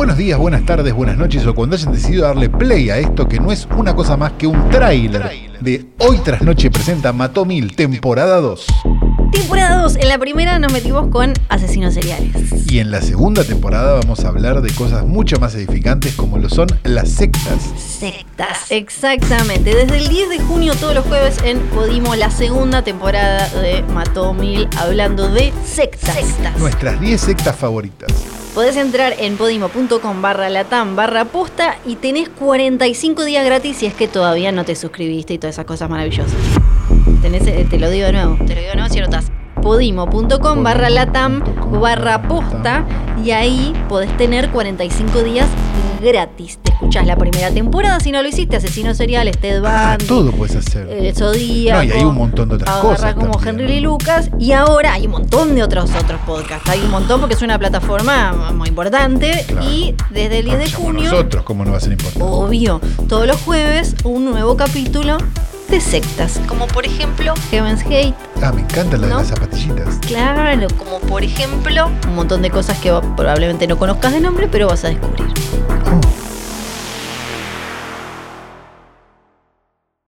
buenos días, buenas tardes, buenas noches o cuando hayan decidido darle play a esto que no es una cosa más que un tráiler de Hoy tras Noche presenta Mató Mil, temporada 2. Temporada 2. En la primera nos metimos con asesinos seriales. Y en la segunda temporada vamos a hablar de cosas mucho más edificantes como lo son las sectas. Sectas. Exactamente. Desde el 10 de junio todos los jueves en Podimo la segunda temporada de Mató Mil hablando de sectas. Nuestras 10 sectas favoritas. Podés entrar en podimo.com barra latam barra posta y tenés 45 días gratis si es que todavía no te suscribiste y todas esas cosas maravillosas. Tenés, eh, te lo digo de nuevo, te lo digo de nuevo si notas. Podimo.com barra latam barra posta y ahí podés tener 45 días gratis. Te escuchás la primera temporada si no lo hiciste, Asesinos Seriales, Ted Ah, Bundy, todo puedes hacer. el Zodíaco. No, y hay un montón de otras cosas como también. Henry Lee Lucas. Y ahora hay un montón de otros otros podcasts. Hay un montón porque es una plataforma muy importante. Claro. Y desde el 10 de junio, Nosotros, ¿cómo no va a ser importante? obvio, todos los jueves, un nuevo capítulo de sectas. Como por ejemplo Heaven's Gate. Ah, me encanta la de ¿No? las zapatillitas. Claro, como por ejemplo un montón de cosas que probablemente no conozcas de nombre, pero vas a descubrir.